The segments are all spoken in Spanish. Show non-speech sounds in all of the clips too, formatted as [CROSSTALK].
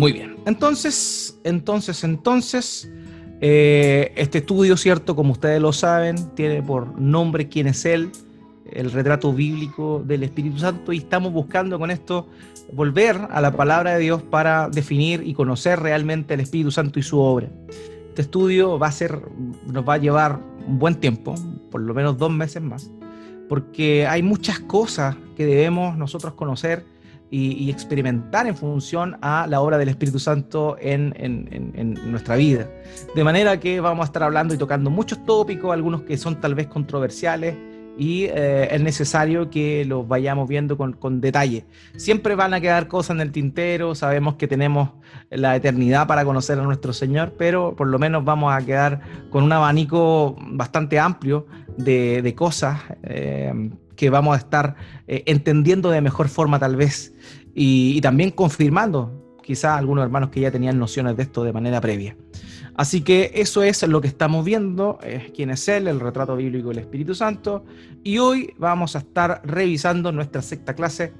Muy bien. Entonces, entonces, entonces, eh, este estudio, ¿cierto? Como ustedes lo saben, tiene por nombre quién es Él, el retrato bíblico del Espíritu Santo, y estamos buscando con esto volver a la palabra de Dios para definir y conocer realmente el Espíritu Santo y su obra. Este estudio va a ser, nos va a llevar un buen tiempo, por lo menos dos meses más, porque hay muchas cosas que debemos nosotros conocer y, experimentar en función a la obra del Espíritu Santo en, en, nuestra vida. De manera que vamos a estar hablando y tocando muchos tópicos, algunos que son tal vez controversiales, y eh, es necesario que los vayamos viendo con, con, detalle. Siempre van a quedar cosas en el tintero, sabemos que tenemos la eternidad para conocer a nuestro Señor, pero por lo menos vamos a quedar con un abanico bastante amplio de, de cosas eh, que vamos a estar eh, entendiendo de mejor forma tal vez y, también confirmando quizás algunos hermanos que ya tenían nociones de esto de manera previa. Así que eso es lo que estamos viendo, es quién es Él, el retrato bíblico del Espíritu Santo. Y hoy vamos a estar revisando nuestra sexta clase,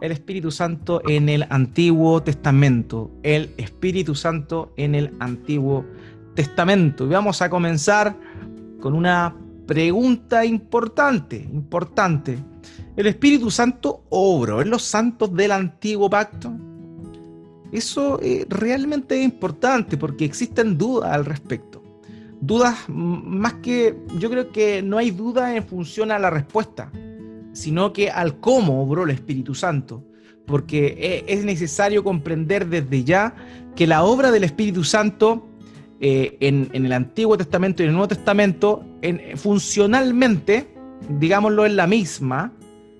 el Espíritu Santo en el Antiguo Testamento. El Espíritu Santo en el Antiguo Testamento. Y vamos a comenzar con una pregunta importante, importante. ¿El Espíritu Santo obró en los santos del Antiguo Pacto? Eso eh, realmente es importante porque existen dudas al respecto. Dudas más que, yo creo que no hay duda en función a la respuesta, sino que al cómo obró el Espíritu Santo. Porque eh, es necesario comprender desde ya que la obra del Espíritu Santo eh, en, el Antiguo Testamento y en el Nuevo Testamento, funcionalmente, digámoslo, es la misma,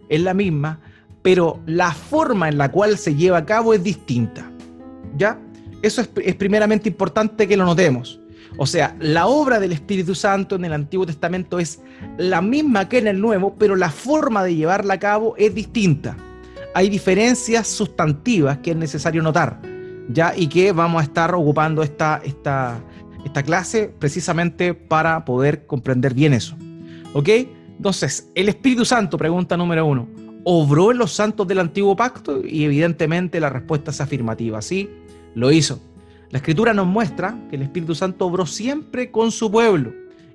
es la misma, pero la forma en la cual se lleva a cabo es distinta. ¿Ya? Eso es, primeramente importante que lo notemos. O sea, la obra del Espíritu Santo en el Antiguo Testamento es la misma que en el Nuevo, pero la forma de llevarla a cabo es distinta. Hay diferencias sustantivas que es necesario notar, ¿ya? Y que vamos a estar ocupando esta, esta, esta clase precisamente para poder comprender bien eso. ¿Ok? Entonces, el Espíritu Santo, pregunta número uno, ¿obró en los santos del antiguo pacto? Y evidentemente la respuesta es afirmativa, sí, lo hizo. La escritura nos muestra que el Espíritu Santo obró siempre con su pueblo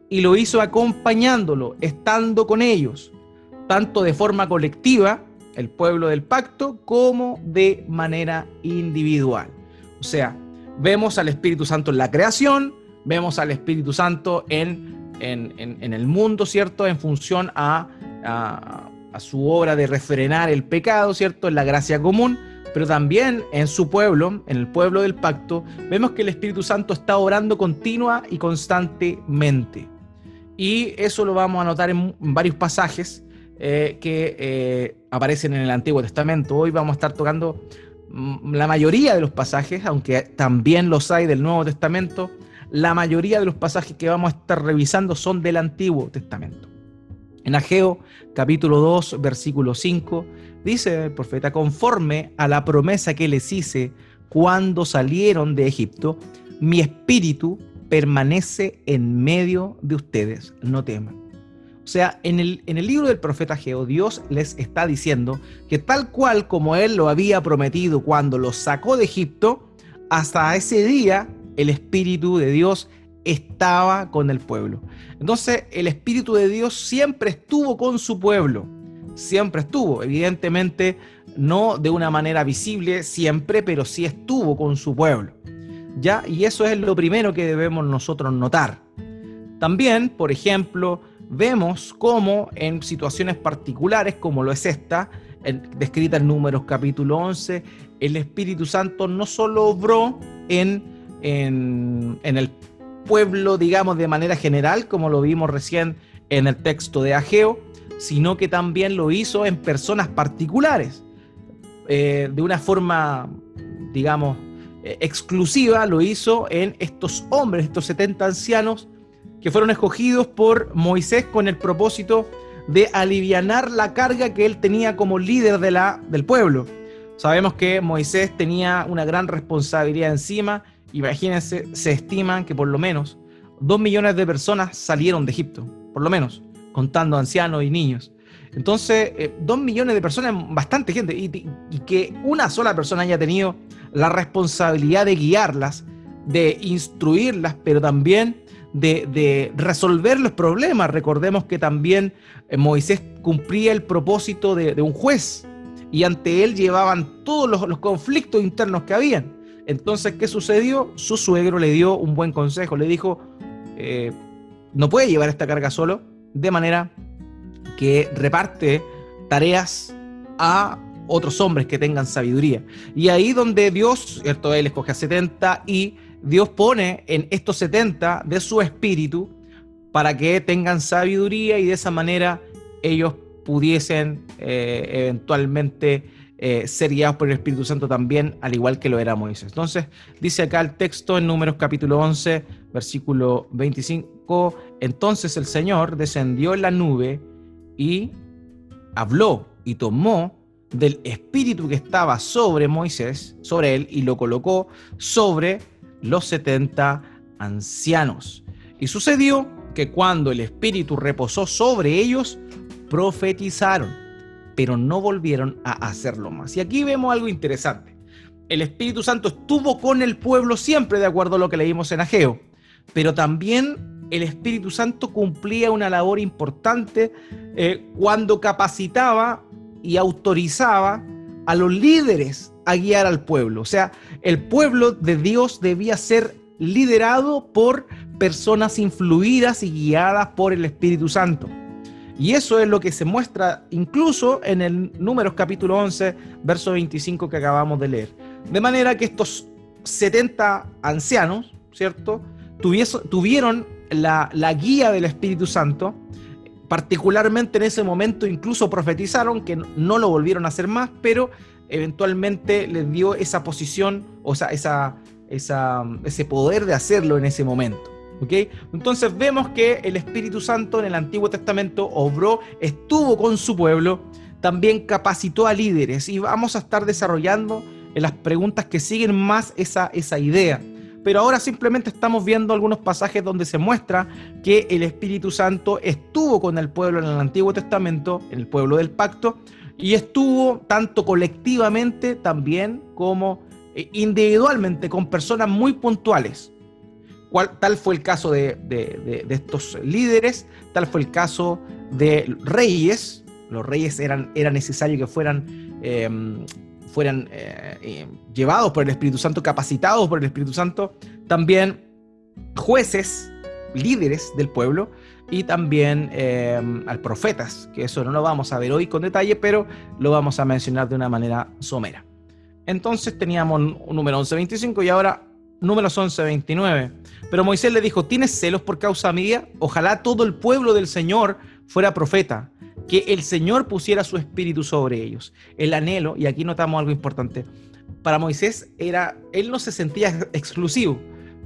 y lo hizo acompañándolo, estando con ellos, tanto de forma colectiva, el pueblo del pacto, como de manera individual. O sea, vemos al Espíritu Santo en la creación, vemos al Espíritu Santo en, en, el mundo, ¿cierto? En función a, a, a su obra de refrenar el pecado, ¿cierto? En la gracia común pero también en su pueblo, en el pueblo del pacto, vemos que el Espíritu Santo está orando continua y constantemente. Y eso lo vamos a notar en varios pasajes eh, que eh, aparecen en el Antiguo Testamento. Hoy vamos a estar tocando mm, la mayoría de los pasajes, aunque también los hay del Nuevo Testamento. La mayoría de los pasajes que vamos a estar revisando son del Antiguo Testamento. En Ageo capítulo 2, versículo 5, dice el profeta, conforme a la promesa que les hice cuando salieron de Egipto, mi espíritu permanece en medio de ustedes, no teman. O sea, en el, en el libro del profeta Ageo, Dios les está diciendo que tal cual como Él lo había prometido cuando los sacó de Egipto, hasta ese día el Espíritu de Dios estaba con el pueblo. Entonces el Espíritu de Dios siempre estuvo con su pueblo, siempre estuvo, evidentemente no de una manera visible siempre, pero sí estuvo con su pueblo. ¿Ya? Y eso es lo primero que debemos nosotros notar. También, por ejemplo, vemos cómo en situaciones particulares, como lo es esta, descrita en Números capítulo 11, el Espíritu Santo no solo obró en, en, el pueblo, digamos, de manera general, como lo vimos recién en el texto de Ageo, sino que también lo hizo en personas particulares. Eh, de una forma, digamos, eh, exclusiva, lo hizo en estos hombres, estos 70 ancianos, que fueron escogidos por Moisés con el propósito de alivianar la carga que él tenía como líder de la, del pueblo. Sabemos que Moisés tenía una gran responsabilidad encima Imagínense, se estiman que por lo menos dos millones de personas salieron de Egipto, por lo menos, contando ancianos y niños. Entonces, eh, dos millones de personas, bastante gente, y, que una sola persona haya tenido la responsabilidad de guiarlas, de instruirlas, pero también de, resolver los problemas. Recordemos que también eh, Moisés cumplía el propósito de, un juez y ante él llevaban todos los, conflictos internos que habían. Entonces, ¿qué sucedió? Su suegro le dio un buen consejo, le dijo, eh, no puede llevar esta carga solo, de manera que reparte tareas a otros hombres que tengan sabiduría. Y ahí donde Dios, ¿cierto? Él escoge a 70 y Dios pone en estos 70 de su espíritu para que tengan sabiduría y de esa manera ellos pudiesen eh, eventualmente eh, ser guiados por el Espíritu Santo también, al igual que lo era Moisés. Entonces, dice acá el texto en Números capítulo 11, versículo 25, entonces el Señor descendió en la nube y habló y tomó del espíritu que estaba sobre Moisés, sobre él, y lo colocó sobre los 70 ancianos. Y sucedió que cuando el Espíritu reposó sobre ellos, profetizaron, pero no volvieron a hacerlo más. Y aquí vemos algo interesante. El Espíritu Santo estuvo con el pueblo siempre, de acuerdo a lo que leímos en Ageo, pero también el Espíritu Santo cumplía una labor importante eh, cuando capacitaba y autorizaba a los líderes a guiar al pueblo. O sea, el pueblo de Dios debía ser liderado por personas influidas y guiadas por el Espíritu Santo. Y eso es lo que se muestra incluso en el Números capítulo 11, verso 25 que acabamos de leer. De manera que estos 70 ancianos, ¿cierto? tuvieron la, la guía del Espíritu Santo, particularmente en ese momento incluso profetizaron que no lo volvieron a hacer más, pero eventualmente les dio esa posición, o sea, esa, esa, ese poder de hacerlo en ese momento. Entonces vemos que el Espíritu Santo en el Antiguo Testamento obró, estuvo con su pueblo, también capacitó a líderes y vamos a estar desarrollando en las preguntas que siguen más esa, esa idea. Pero ahora simplemente estamos viendo algunos pasajes donde se muestra que el Espíritu Santo estuvo con el pueblo en el Antiguo Testamento, en el pueblo del pacto, y estuvo tanto colectivamente también como eh, individualmente con personas muy puntuales. Tal fue el caso de, estos líderes, tal fue el caso de reyes. Los reyes eran, era necesario que fueran, em, fueran eh, eh, llevados por el Espíritu Santo, capacitados por el Espíritu Santo. También jueces, líderes del pueblo, y también eh, al profetas, que eso no lo vamos a ver hoy con detalle, pero lo vamos a mencionar de una manera somera. Entonces teníamos un número 11.25 y ahora números 11.29. Pero Moisés le dijo, ¿tienes celos por causa mía? Ojalá todo el pueblo del Señor fuera profeta, que el Señor pusiera su espíritu sobre ellos. El anhelo, y aquí notamos algo importante, para Moisés era, él no se sentía exclusivo,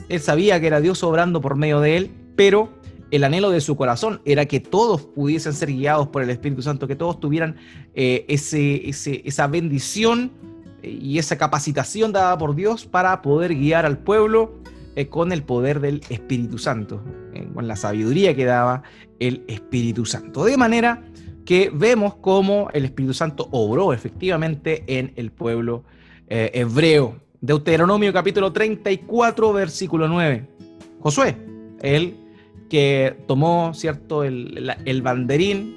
él sabía que era Dios obrando por medio de él, pero el anhelo de su corazón era que todos pudiesen ser guiados por el Espíritu Santo, que todos tuvieran eh, ese, esa bendición y esa capacitación dada por Dios para poder guiar al pueblo eh, con el poder del Espíritu Santo, eh, con la sabiduría que daba el Espíritu Santo. De manera que vemos cómo el Espíritu Santo obró efectivamente en el pueblo hebreo. Deuteronomio capítulo 34, versículo 9. Josué, él que tomó, ¿cierto?, el, banderín,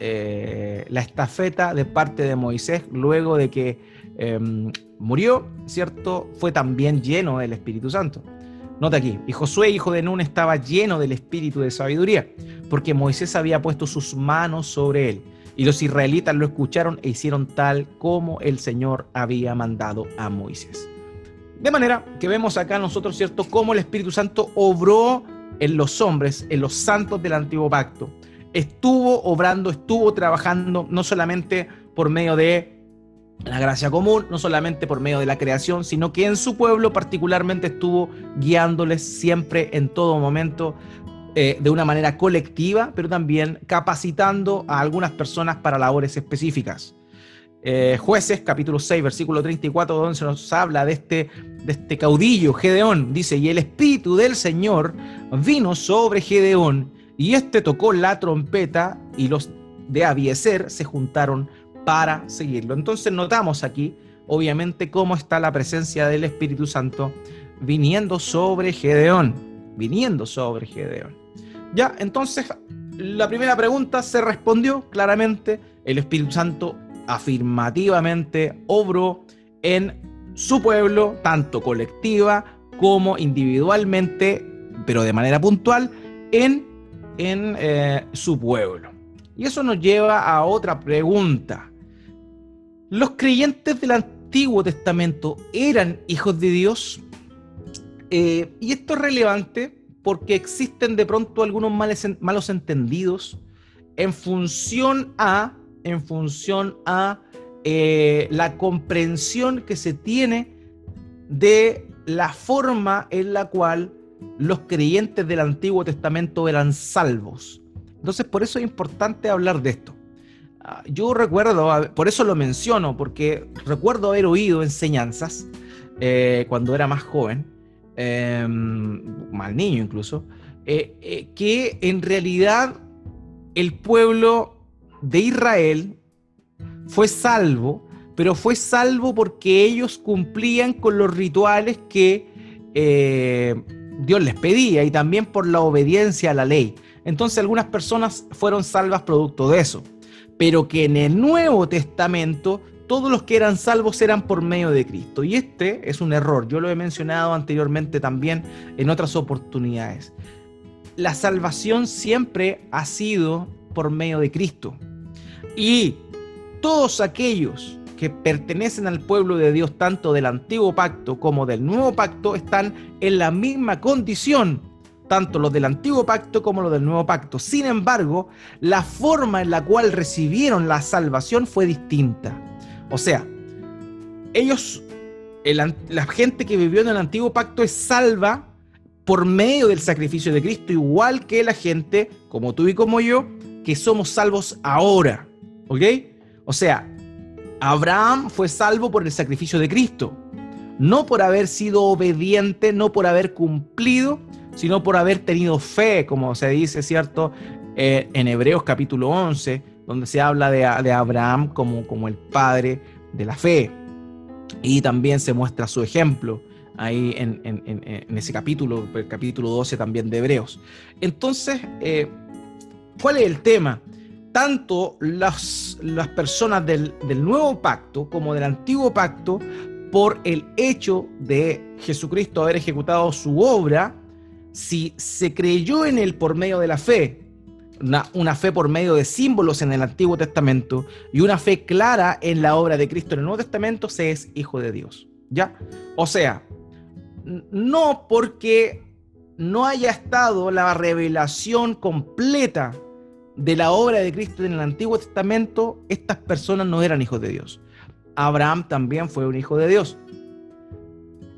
eh, la estafeta de parte de Moisés luego de que em, murió, ¿cierto?, fue también lleno del Espíritu Santo. Nota aquí, y Josué, hijo de Nun, estaba lleno del espíritu de sabiduría, porque Moisés había puesto sus manos sobre él. Y los israelitas lo escucharon e hicieron tal como el Señor había mandado a Moisés. De manera que vemos acá nosotros, ¿cierto?, cómo el Espíritu Santo obró en los hombres, en los santos del antiguo pacto. Estuvo obrando, estuvo trabajando no solamente por medio de la gracia común, no solamente por medio de la creación, sino que en su pueblo particularmente estuvo guiándoles siempre en todo momento eh, de una manera colectiva, pero también capacitando a algunas personas para labores específicas. Eh, jueces, capítulo 6, versículo 34, donde se nos habla de este, de este caudillo, Gedeón. Dice, y el espíritu del Señor vino sobre Gedeón, y éste tocó la trompeta, y los de Abieser se juntaron para seguirlo. Entonces notamos aquí, obviamente, cómo está la presencia del Espíritu Santo viniendo sobre Gedeón, viniendo sobre Gedeón. Ya, entonces la primera pregunta se respondió claramente, el Espíritu Santo afirmativamente obró en su pueblo, tanto colectiva como individualmente, pero de manera puntual, en, en eh, su pueblo. Y eso nos lleva a otra pregunta. ¿Los creyentes del Antiguo Testamento eran hijos de Dios? Eh, y esto es relevante porque existen de pronto algunos malos entendidos en función a, en función a eh, la comprensión que se tiene de la forma en la cual los creyentes del Antiguo Testamento eran salvos. Entonces, por eso es importante hablar de esto. Yo recuerdo, por eso lo menciono, porque recuerdo haber oído enseñanzas eh, cuando era más joven, eh, mal niño incluso, eh, que en realidad el pueblo de Israel fue salvo, pero fue salvo porque ellos cumplían con los rituales que eh, Dios les pedía y también por la obediencia a la ley. Entonces algunas personas fueron salvas producto de eso, pero que en el Nuevo Testamento todos los que eran salvos eran por medio de Cristo. Y este es un error, yo lo he mencionado anteriormente también en otras oportunidades. La salvación siempre ha sido por medio de Cristo. Y todos aquellos que pertenecen al pueblo de Dios, tanto del antiguo pacto como del nuevo pacto, están en la misma condición, tanto los del antiguo pacto como los del nuevo pacto. Sin embargo, la forma en la cual recibieron la salvación fue distinta. O sea, ellos, la gente que vivió en el antiguo pacto es salva por medio del sacrificio de Cristo, igual que la gente, como tú y como yo, que somos salvos ahora. ¿Ok? O sea, Abraham fue salvo por el sacrificio de Cristo, no por haber sido obediente, no por haber cumplido, sino por haber tenido fe, como se dice, ¿cierto? Eh, en Hebreos capítulo 11, donde se habla de, Abraham como, como el padre de la fe. Y también se muestra su ejemplo ahí en, ese capítulo, el capítulo 12 también de Hebreos. Entonces, eh, ¿cuál es el tema? tanto las, las personas del, nuevo pacto como del antiguo pacto por el hecho de Jesucristo haber ejecutado su obra, si se creyó en él por medio de la fe, una, una, fe por medio de símbolos en el Antiguo Testamento y una fe clara en la obra de Cristo en el Nuevo Testamento, se es hijo de Dios. ¿Ya? O sea, no porque no haya estado la revelación completa de la obra de Cristo en el Antiguo Testamento, estas personas no eran hijos de Dios. Abraham también fue un hijo de Dios.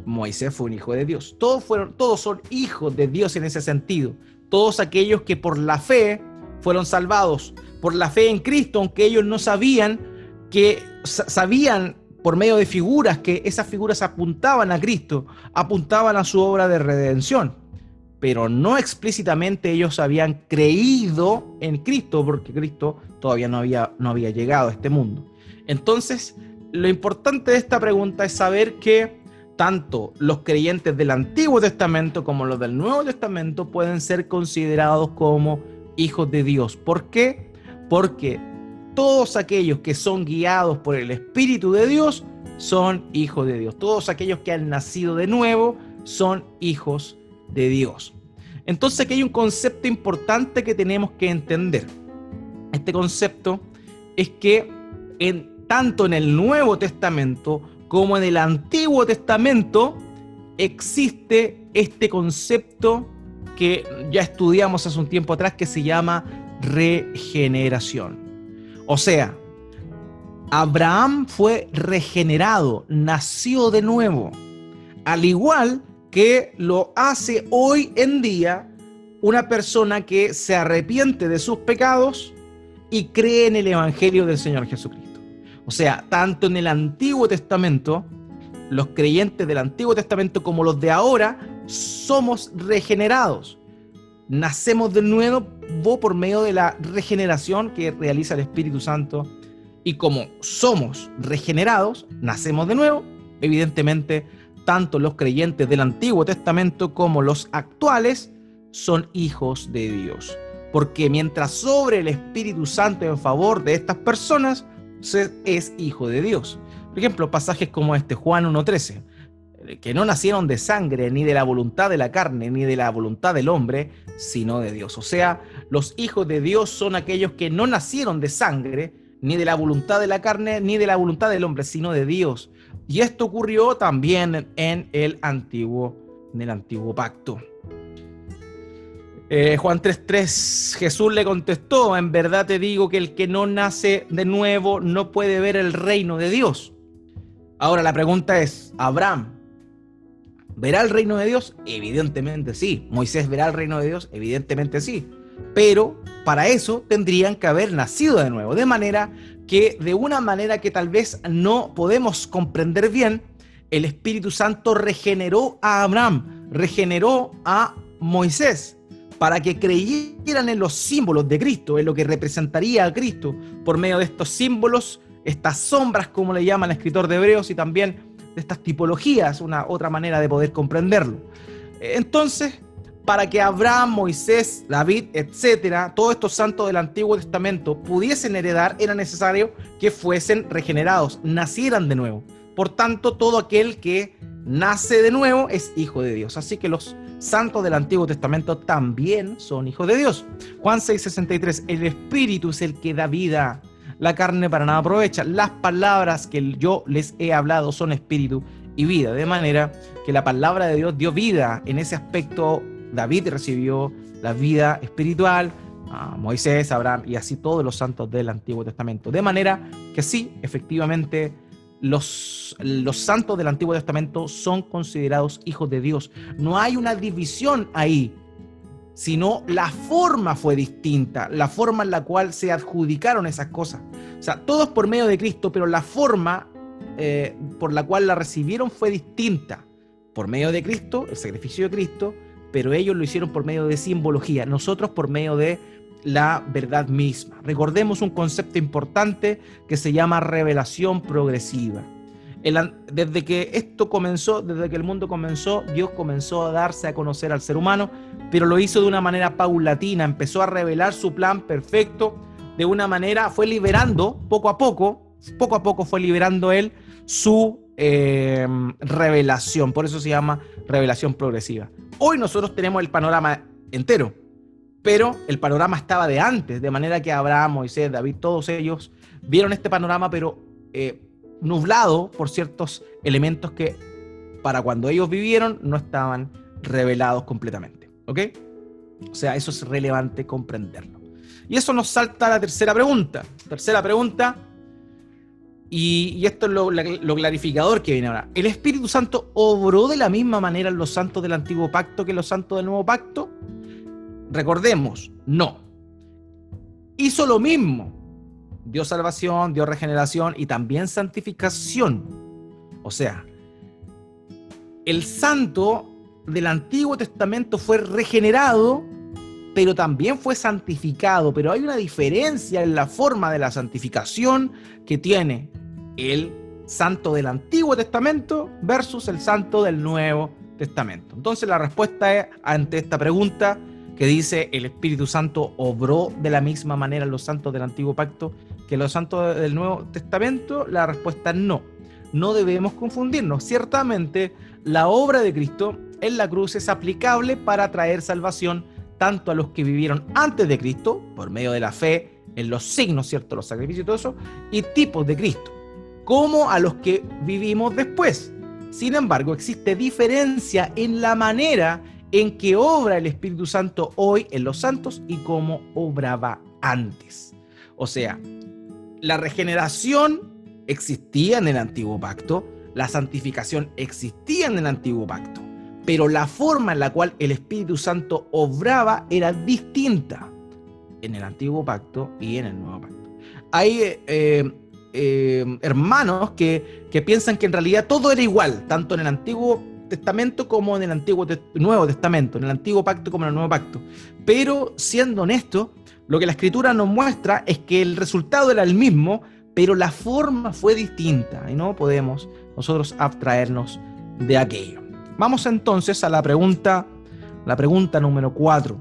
Moisés fue un hijo de Dios. Todos, fueron, todos son hijos de Dios en ese sentido. Todos aquellos que por la fe fueron salvados, por la fe en Cristo, aunque ellos no sabían que sabían por medio de figuras que esas figuras apuntaban a Cristo, apuntaban a su obra de redención pero no explícitamente ellos habían creído en Cristo, porque Cristo todavía no había, no había llegado a este mundo. Entonces, lo importante de esta pregunta es saber que tanto los creyentes del Antiguo Testamento como los del Nuevo Testamento pueden ser considerados como hijos de Dios. ¿Por qué? Porque todos aquellos que son guiados por el Espíritu de Dios son hijos de Dios. Todos aquellos que han nacido de nuevo son hijos de Dios. Entonces aquí hay un concepto importante que tenemos que entender. Este concepto es que en, tanto en el Nuevo Testamento como en el Antiguo Testamento existe este concepto que ya estudiamos hace un tiempo atrás que se llama regeneración. O sea, Abraham fue regenerado, nació de nuevo, al igual que lo hace hoy en día una persona que se arrepiente de sus pecados y cree en el Evangelio del Señor Jesucristo. O sea, tanto en el Antiguo Testamento, los creyentes del Antiguo Testamento como los de ahora, somos regenerados. nacemos de nuevo por medio de la regeneración que realiza el Espíritu Santo. Y como somos regenerados, nacemos de nuevo, evidentemente, tanto los creyentes del Antiguo Testamento como los actuales son hijos de Dios. Porque mientras sobre el Espíritu Santo en favor de estas personas, es hijo de Dios. Por ejemplo, pasajes como este, Juan 1.13 que no nacieron de sangre, ni de la voluntad de la carne, ni de la voluntad del hombre, sino de Dios. O sea, los hijos de Dios son aquellos que no nacieron de sangre, ni de la voluntad de la carne, ni de la voluntad del hombre, sino de Dios. Y esto ocurrió también en el antiguo, en el antiguo pacto. Eh, Juan 3:3, Jesús le contestó, en verdad te digo que el que no nace de nuevo no puede ver el reino de Dios. Ahora la pregunta es, Abraham, ¿Verá el reino de Dios? Evidentemente sí. Moisés verá el reino de Dios? Evidentemente sí. Pero para eso tendrían que haber nacido de nuevo. De manera que de una manera que tal vez no podemos comprender bien, el Espíritu Santo regeneró a Abraham, regeneró a Moisés para que creyeran en los símbolos de Cristo, en lo que representaría a Cristo por medio de estos símbolos, estas sombras, como le llama el escritor de Hebreos, y también estas tipologías, una otra manera de poder comprenderlo. Entonces, para que Abraham, Moisés, David, etcétera, todos estos santos del Antiguo Testamento pudiesen heredar, era necesario que fuesen regenerados, nacieran de nuevo. Por tanto, todo aquel que nace de nuevo es hijo de Dios. Así que los santos del Antiguo Testamento también son hijos de Dios. Juan 6:63, el Espíritu es el que da vida la carne para nada aprovecha. Las palabras que yo les he hablado son espíritu y vida, de manera que la palabra de Dios dio vida. En ese aspecto, David recibió la vida espiritual, a Moisés, Abraham y así todos los santos del Antiguo Testamento. De manera que sí, efectivamente, los, los santos del Antiguo Testamento son considerados hijos de Dios. No hay una división ahí sino la forma fue distinta, la forma en la cual se adjudicaron esas cosas. O sea, todos por medio de Cristo, pero la forma eh, por la cual la recibieron fue distinta. Por medio de Cristo, el sacrificio de Cristo, pero ellos lo hicieron por medio de simbología, nosotros por medio de la verdad misma. Recordemos un concepto importante que se llama revelación progresiva desde que esto comenzó, desde que el mundo comenzó, Dios comenzó a darse a conocer al ser humano, pero lo hizo de una manera paulatina, empezó a revelar su plan perfecto, de una manera, fue liberando poco a poco, poco a poco fue liberando él su em, revelación, por eso se llama revelación progresiva. Hoy nosotros tenemos el panorama entero, pero el panorama estaba de antes, de manera que Abraham, Moisés, David, todos ellos vieron este panorama, pero eh, nublado por ciertos elementos que para cuando ellos vivieron no estaban revelados completamente. ¿Ok? O sea, eso es relevante comprenderlo. Y eso nos salta a la tercera pregunta. Tercera pregunta, y, esto es lo, lo, clarificador que viene ahora. ¿El Espíritu Santo obró de la misma manera en los santos del antiguo pacto que los santos del nuevo pacto? Recordemos, no. Hizo lo mismo, dio salvación, dio regeneración y también santificación. O sea, el santo del Antiguo Testamento fue regenerado, pero también fue santificado. Pero hay una diferencia en la forma de la santificación que tiene el santo del Antiguo Testamento versus el santo del Nuevo Testamento. Entonces la respuesta ante esta pregunta que dice el Espíritu Santo obró de la misma manera los santos del Antiguo Pacto que los santos del Nuevo Testamento? La respuesta es no. No debemos confundirnos. Ciertamente, la obra de Cristo en la cruz es aplicable para traer salvación tanto a los que vivieron antes de Cristo, por medio de la fe en los signos, ¿cierto? Los sacrificios y todo eso, y tipos de Cristo, como a los que vivimos después. Sin embargo, existe diferencia en la manera en que obra el Espíritu Santo hoy en los santos y cómo obraba antes. O sea, la regeneración existía en el antiguo pacto, la santificación existía en el antiguo pacto, pero la forma en la cual el Espíritu Santo obraba era distinta en el antiguo pacto y en el nuevo pacto. Hay eh, eh, hermanos que, que piensan que en realidad todo era igual, tanto en el antiguo Testamento como en el Antiguo Nuevo Testamento, en el Antiguo Pacto como en el Nuevo Pacto. Pero siendo honesto, lo que la Escritura nos muestra es que el resultado era el mismo, pero la forma fue distinta y no podemos nosotros abstraernos de aquello. Vamos entonces a la pregunta, la pregunta número 4.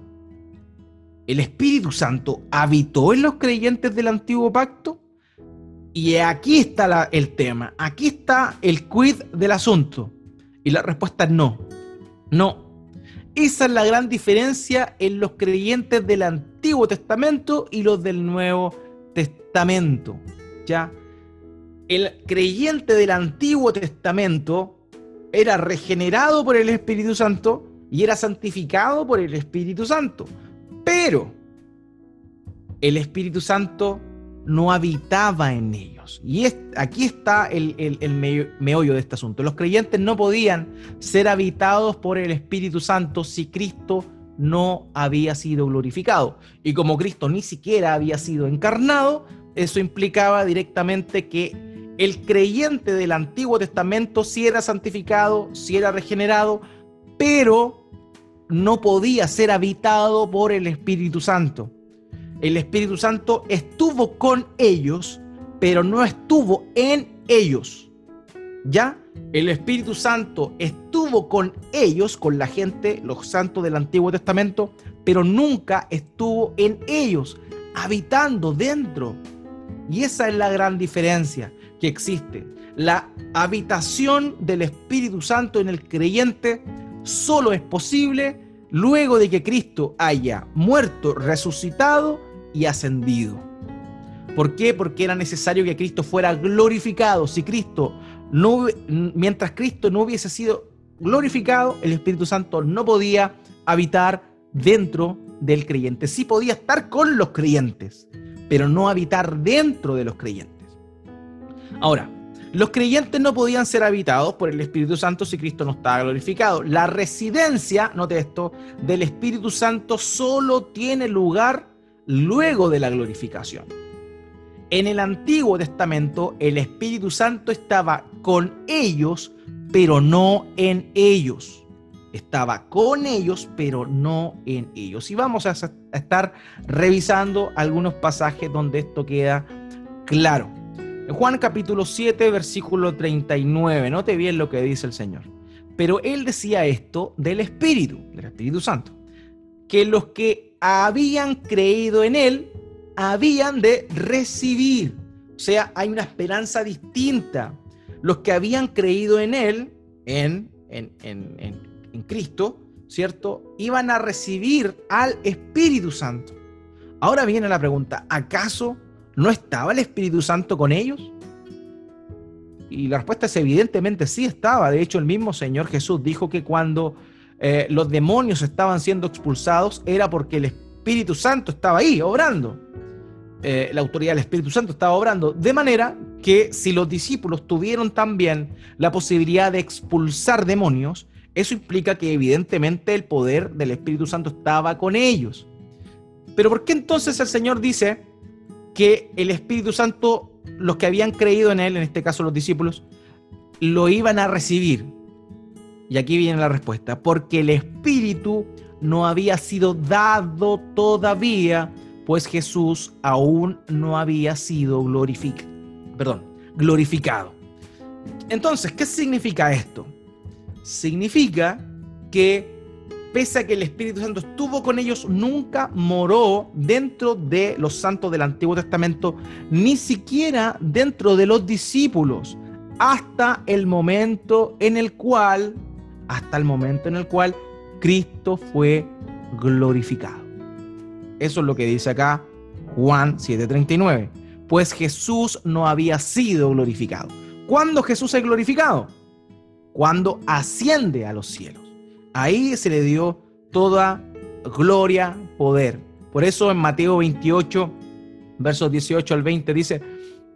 ¿El Espíritu Santo habitó en los creyentes del antiguo pacto? Y aquí está el tema, aquí está el quid del asunto. Y la respuesta es no. No. Esa es la gran diferencia en los creyentes del Antiguo Testamento y los del Nuevo Testamento. ¿Ya? El creyente del Antiguo Testamento era regenerado por el Espíritu Santo y era santificado por el Espíritu Santo. Pero el Espíritu Santo no habitaba en ellos. Y aquí está el, meollo de este asunto. Los creyentes no podían ser habitados por el Espíritu Santo si Cristo no había sido glorificado. Y como Cristo ni siquiera había sido encarnado, eso implicaba directamente que el creyente del Antiguo Testamento sí era santificado, sí era regenerado, pero no podía ser habitado por el Espíritu Santo. El Espíritu Santo estuvo con ellos, pero no estuvo en ellos. ¿Ya? El Espíritu Santo estuvo con ellos, con la gente, los santos del Antiguo Testamento, pero nunca estuvo en ellos, habitando dentro. Y esa es la gran diferencia que existe. La habitación del Espíritu Santo en el creyente solo es posible luego de que Cristo haya muerto, resucitado y ascendido. ¿Por qué? Porque era necesario que Cristo fuera glorificado. Si Cristo no, mientras Cristo no hubiese sido glorificado, el Espíritu Santo no podía habitar dentro del creyente. Sí podía estar con los creyentes, pero no habitar dentro de los creyentes. Ahora, los creyentes no podían ser habitados por el Espíritu Santo si Cristo no estaba glorificado. La residencia, note esto, del Espíritu Santo solo tiene lugar luego de la glorificación. En el Antiguo Testamento el Espíritu Santo estaba con ellos, pero no en ellos. Estaba con ellos, pero no en ellos. Y vamos a estar revisando algunos pasajes donde esto queda claro. En Juan capítulo 7, versículo 39, note bien lo que dice el Señor. Pero él decía esto del Espíritu, del Espíritu Santo, que los que habían creído en él habían de recibir. O sea, hay una esperanza distinta. Los que habían creído en él, en, en, en, en Cristo, ¿cierto? Iban a recibir al Espíritu Santo. Ahora viene la pregunta, ¿acaso ¿No estaba el Espíritu Santo con ellos? Y la respuesta es evidentemente sí estaba. De hecho, el mismo Señor Jesús dijo que cuando eh, los demonios estaban siendo expulsados era porque el Espíritu Santo estaba ahí, obrando. Eh, la autoridad del Espíritu Santo estaba obrando. De manera que si los discípulos tuvieron también la posibilidad de expulsar demonios, eso implica que evidentemente el poder del Espíritu Santo estaba con ellos. Pero ¿por qué entonces el Señor dice que el Espíritu Santo, los que habían creído en Él, en este caso los discípulos, lo iban a recibir. Y aquí viene la respuesta, porque el Espíritu no había sido dado todavía, pues Jesús aún no había sido glorificado. Perdón, glorificado. Entonces, ¿qué significa esto? Significa que pese a que el Espíritu Santo estuvo con ellos, nunca moró dentro de los santos del Antiguo Testamento, ni siquiera dentro de los discípulos, hasta el momento en el cual, hasta el momento en el cual Cristo fue glorificado. Eso es lo que dice acá Juan 7:39. Pues Jesús no había sido glorificado. ¿Cuándo Jesús es glorificado? Cuando asciende a los cielos. Ahí se le dio toda gloria, poder. Por eso en Mateo 28, versos 18 al 20 dice,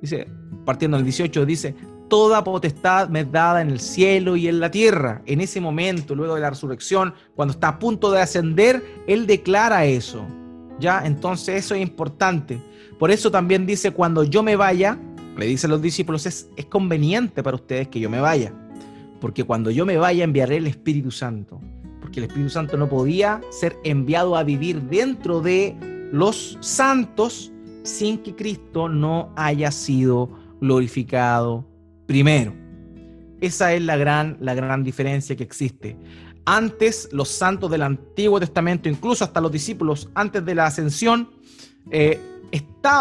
dice, partiendo del 18, dice, toda potestad me es dada en el cielo y en la tierra. En ese momento, luego de la resurrección, cuando está a punto de ascender, Él declara eso. ¿Ya? Entonces eso es importante. Por eso también dice, cuando yo me vaya, le dice a los discípulos, es, es conveniente para ustedes que yo me vaya porque cuando yo me vaya enviaré el Espíritu Santo, porque el Espíritu Santo no podía ser enviado a vivir dentro de los santos sin que Cristo no haya sido glorificado primero. Esa es la gran, la gran diferencia que existe. Antes, los santos del Antiguo Testamento, incluso hasta los discípulos antes de la ascensión, eh,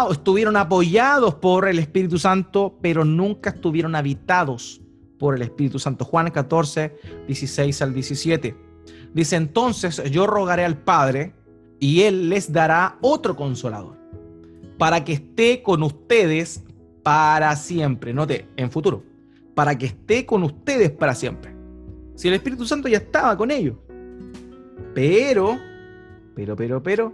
estuvieron apoyados por el Espíritu Santo, pero nunca estuvieron habitados por el Espíritu Santo. Juan 14, 16 al 17. Dice entonces, yo rogaré al Padre y Él les dará otro consolador para que esté con ustedes para siempre. Note, en futuro, para que esté con ustedes para siempre. Si el Espíritu Santo ya estaba con ellos. Pero, pero, pero, pero,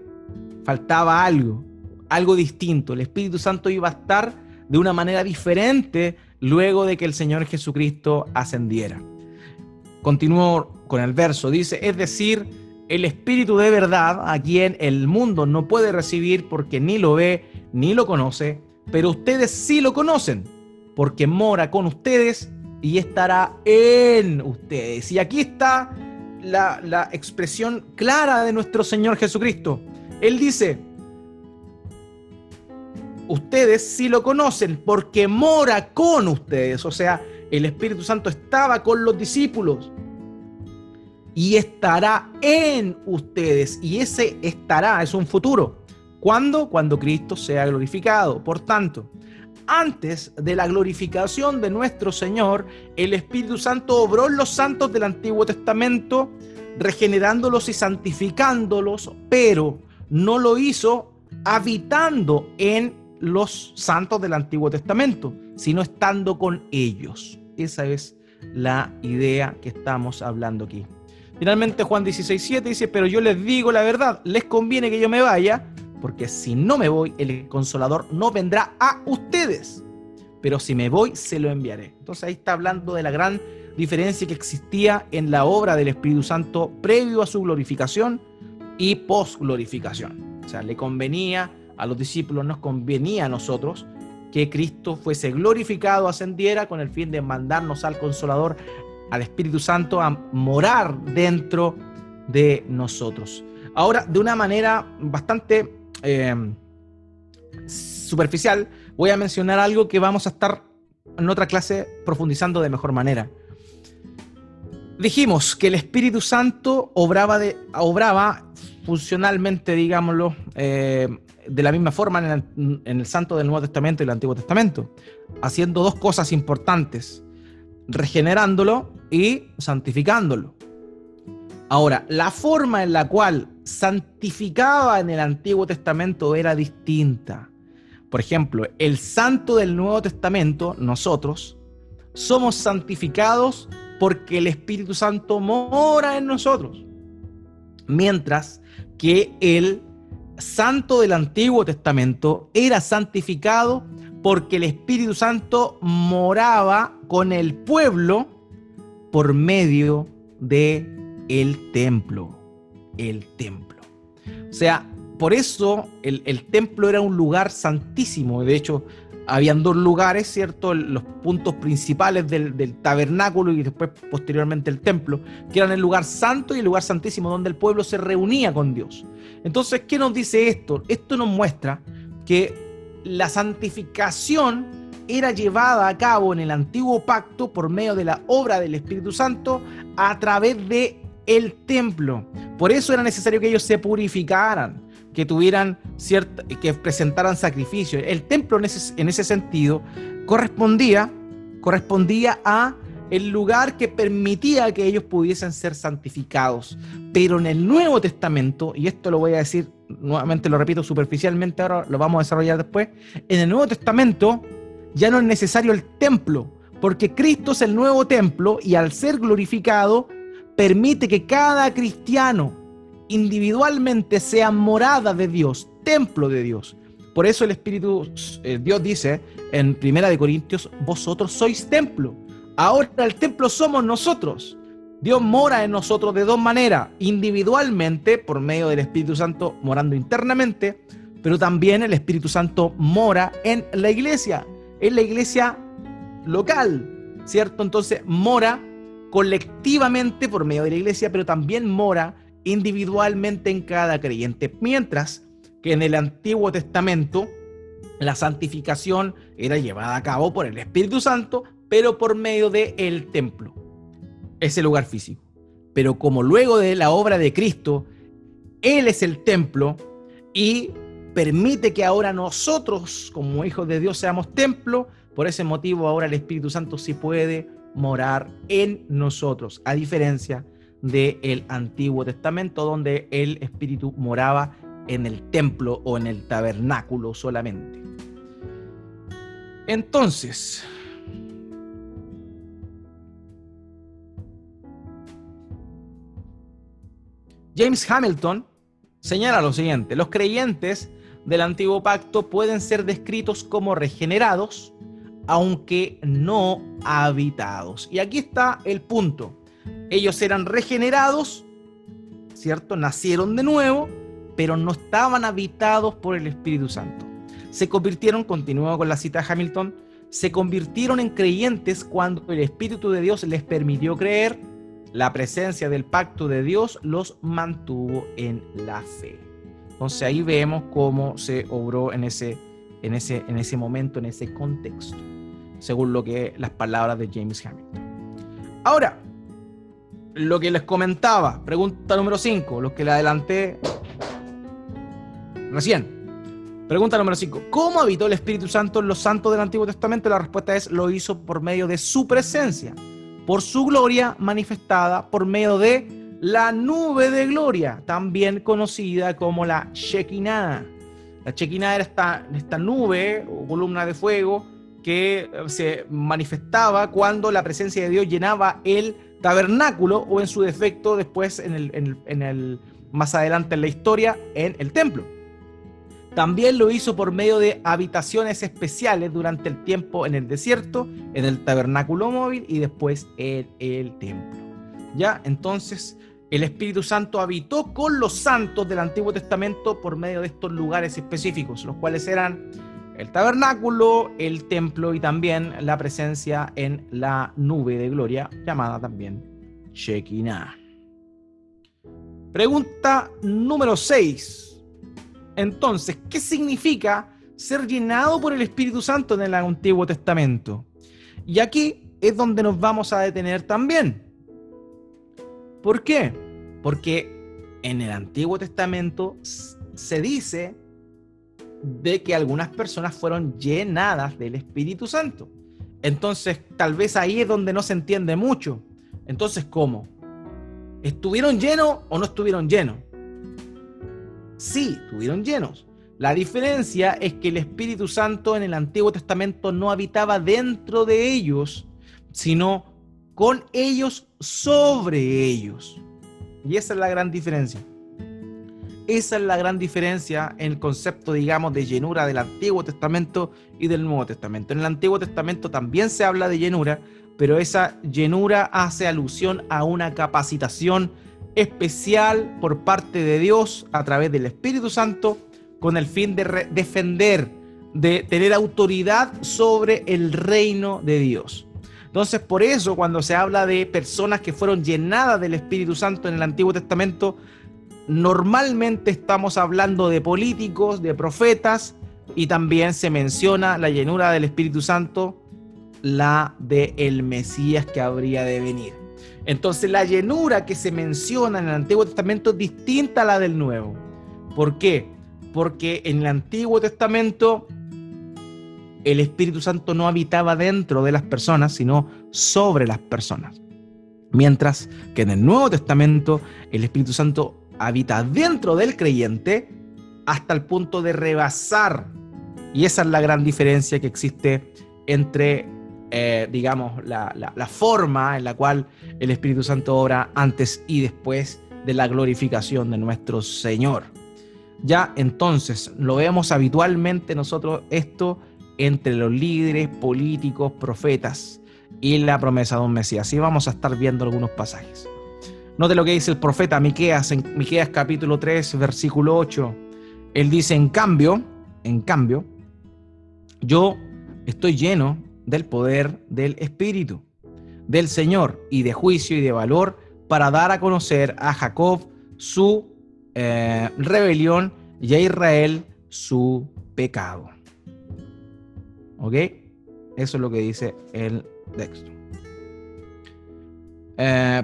faltaba algo, algo distinto. El Espíritu Santo iba a estar de una manera diferente luego de que el Señor Jesucristo ascendiera. Continúo con el verso, dice, es decir, el Espíritu de verdad, a quien el mundo no puede recibir porque ni lo ve ni lo conoce, pero ustedes sí lo conocen, porque mora con ustedes y estará en ustedes. Y aquí está la, la expresión clara de nuestro Señor Jesucristo. Él dice, ustedes sí lo conocen porque mora con ustedes. O sea, el Espíritu Santo estaba con los discípulos y estará en ustedes. Y ese estará es un futuro. ¿Cuándo? Cuando Cristo sea glorificado. Por tanto, antes de la glorificación de nuestro Señor, el Espíritu Santo obró en los santos del Antiguo Testamento, regenerándolos y santificándolos, pero no lo hizo habitando en los santos del Antiguo Testamento, sino estando con ellos. Esa es la idea que estamos hablando aquí. Finalmente Juan 16.7 dice, pero yo les digo la verdad, les conviene que yo me vaya, porque si no me voy, el consolador no vendrá a ustedes, pero si me voy, se lo enviaré. Entonces ahí está hablando de la gran diferencia que existía en la obra del Espíritu Santo previo a su glorificación y post glorificación. O sea, le convenía a los discípulos, nos convenía a nosotros que Cristo fuese glorificado, ascendiera con el fin de mandarnos al consolador, al Espíritu Santo, a morar dentro de nosotros. Ahora, de una manera bastante eh, superficial, voy a mencionar algo que vamos a estar en otra clase profundizando de mejor manera. Dijimos que el Espíritu Santo obraba, de, obraba funcionalmente, digámoslo, eh, de la misma forma en el, Santo del Nuevo Testamento y el Antiguo Testamento, haciendo dos cosas importantes, regenerándolo y santificándolo. Ahora, la forma en la cual santificaba en el Antiguo Testamento era distinta. Por ejemplo, el santo del Nuevo Testamento, nosotros, somos santificados porque el Espíritu Santo mora en nosotros. Mientras que el santo del Antiguo Testamento era santificado porque el Espíritu Santo moraba con el pueblo por medio de el templo el templo. O sea, por eso el, templo era un lugar santísimo. De hecho, habían dos lugares, ¿cierto? Los puntos principales del, del, tabernáculo y después posteriormente el templo, que eran el lugar santo y el lugar santísimo, donde el pueblo se reunía con Dios. Entonces, ¿qué nos dice esto? Esto nos muestra que la santificación era llevada a cabo en el antiguo pacto por medio de la obra del Espíritu Santo a través de el templo. Por eso era necesario que ellos se purificaran, que tuvieran cierta, que presentaran sacrificios. El templo en ese, sentido correspondía, correspondía a el lugar que permitía que ellos pudiesen ser santificados. Pero en el Nuevo Testamento, y esto lo voy a decir nuevamente, lo repito superficialmente, ahora lo vamos a desarrollar después, en el Nuevo Testamento ya no es necesario el templo, porque Cristo es el nuevo templo y al ser glorificado permite que cada cristiano individualmente sea morada de Dios, templo de Dios. Por eso el Espíritu, eh, Dios dice en Primera de Corintios, vosotros sois templo. Ahora el templo somos nosotros. Dios mora en nosotros de dos maneras, individualmente por medio del Espíritu Santo morando internamente, pero también el Espíritu Santo mora en la iglesia, en la iglesia local, ¿cierto? Entonces mora colectivamente por medio de la iglesia, pero también mora individualmente en cada creyente. Mientras que en el Antiguo Testamento la santificación era llevada a cabo por el Espíritu Santo, pero por medio del el templo, ese lugar físico. Pero como luego de la obra de Cristo, Él es el templo y permite que ahora nosotros, como hijos de Dios, seamos templo, por ese motivo ahora el Espíritu Santo sí puede morar en nosotros, a diferencia del Antiguo Testamento, donde el Espíritu moraba en el templo o en el tabernáculo solamente. Entonces, James Hamilton señala lo siguiente, los creyentes del antiguo pacto pueden ser descritos como regenerados, aunque no habitados. Y aquí está el punto. Ellos eran regenerados, ¿cierto? Nacieron de nuevo, pero no estaban habitados por el Espíritu Santo. Se convirtieron, continúo con la cita de Hamilton, se convirtieron en creyentes cuando el Espíritu de Dios les permitió creer, la presencia del pacto de Dios los mantuvo en la fe. Entonces ahí vemos cómo se obró en ese, en ese, en ese momento, en ese contexto, según lo que las palabras de James Hamilton. Ahora, lo que les comentaba, pregunta número 5, los que le adelanté recién. Pregunta número 5. ¿Cómo habitó el Espíritu Santo en los santos del Antiguo Testamento? La respuesta es, lo hizo por medio de su presencia, por su gloria manifestada, por medio de la nube de gloria, también conocida como la Shekinah. La Shekinah era esta, esta nube o columna de fuego que se manifestaba cuando la presencia de Dios llenaba el tabernáculo o en su defecto después en el, en el más adelante en la historia en el templo. También lo hizo por medio de habitaciones especiales durante el tiempo en el desierto, en el tabernáculo móvil y después en el templo. Ya, entonces el Espíritu Santo habitó con los santos del Antiguo Testamento por medio de estos lugares específicos, los cuales eran el tabernáculo, el templo y también la presencia en la nube de gloria, llamada también Shekinah. Pregunta número 6. Entonces, ¿qué significa ser llenado por el Espíritu Santo en el Antiguo Testamento? Y aquí es donde nos vamos a detener también. ¿Por qué? Porque en el Antiguo Testamento se dice de que algunas personas fueron llenadas del Espíritu Santo. Entonces, tal vez ahí es donde no se entiende mucho. Entonces, ¿cómo? ¿Estuvieron llenos o no estuvieron llenos? sí, estuvieron llenos. La diferencia es que el Espíritu Santo en el Antiguo Testamento no habitaba dentro de ellos, sino con ellos sobre ellos. Y esa es la gran diferencia. Esa es la gran diferencia en el concepto, digamos, de llenura del Antiguo Testamento y del Nuevo Testamento. En el Antiguo Testamento también se habla de llenura, pero esa llenura hace alusión a una capacitación especial por parte de Dios a través del Espíritu Santo con el fin de defender, de tener autoridad sobre el reino de Dios. Entonces, por eso cuando se habla de personas que fueron llenadas del Espíritu Santo en el Antiguo Testamento, normalmente estamos hablando de políticos, de profetas, y también se menciona la llenura del Espíritu Santo, la de el Mesías que habría de venir. Entonces la llenura que se menciona en el Antiguo Testamento es distinta a la del Nuevo. ¿Por qué? Porque en el Antiguo Testamento el Espíritu Santo no habitaba dentro de las personas, sino sobre las personas. Mientras que en el Nuevo Testamento el Espíritu Santo habita dentro del creyente hasta el punto de rebasar. Y esa es la gran diferencia que existe entre eh, digamos, la, forma en la cual el Espíritu Santo obra antes y después de la glorificación de nuestro Señor. Ya entonces lo vemos habitualmente nosotros esto entre los líderes, políticos, profetas y la promesa de un Mesías. Y vamos a estar viendo algunos pasajes. Note lo que dice el profeta Miqueas en Miqueas capítulo 3, versículo 8. Él dice, en cambio, en cambio, yo estoy lleno del poder del Espíritu. del Señor y de juicio y de valor para dar a conocer a Jacob su eh, rebelión y a Israel su pecado. ¿Ok? Eso es lo que dice el texto. Eh,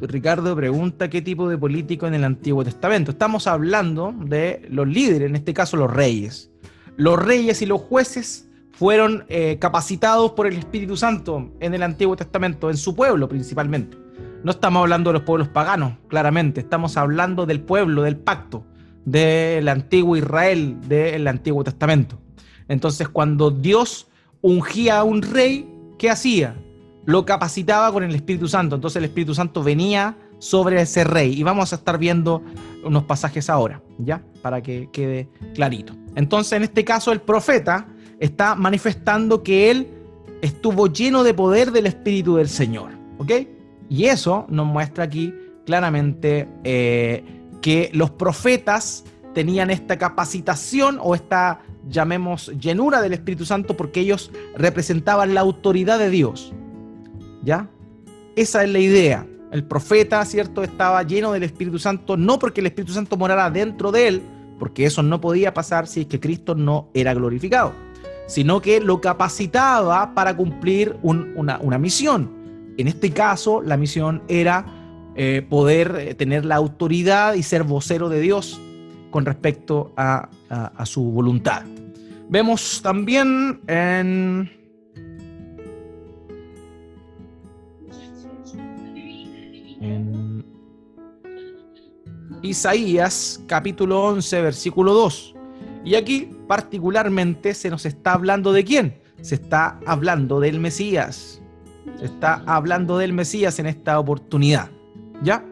Ricardo pregunta qué tipo de político en el Antiguo Testamento. Estamos hablando de los líderes, en este caso los reyes. Los reyes y los jueces fueron eh, capacitados por el Espíritu Santo en el Antiguo Testamento, en su pueblo principalmente. No estamos hablando de los pueblos paganos, claramente, estamos hablando del pueblo, del pacto, del antiguo Israel, del Antiguo Testamento. Entonces, cuando Dios ungía a un rey, ¿qué hacía? Lo capacitaba con el Espíritu Santo. Entonces el Espíritu Santo venía sobre ese rey. Y vamos a estar viendo unos pasajes ahora, ¿ya? Para que quede clarito. Entonces, en este caso, el profeta está manifestando que él estuvo lleno de poder del Espíritu del Señor, ¿ok? Y eso nos muestra aquí claramente eh, que los profetas tenían esta capacitación o esta, llamemos, llenura del Espíritu Santo porque ellos representaban la autoridad de Dios. ¿Ya? Esa es la idea. El profeta, ¿cierto? Estaba lleno del Espíritu Santo, no porque el Espíritu Santo morara dentro de él, porque eso no podía pasar si es que Cristo no era glorificado, sino que lo capacitaba para cumplir una, misión. En este caso, la misión era eh, poder eh, tener la autoridad y ser vocero de Dios con respecto a, su voluntad. Vemos también en... en Isaías capítulo 11 versículo 2. Y aquí particularmente se nos está hablando de quién? Se está hablando del Mesías. Se está hablando del Mesías en esta oportunidad. ¿Ya?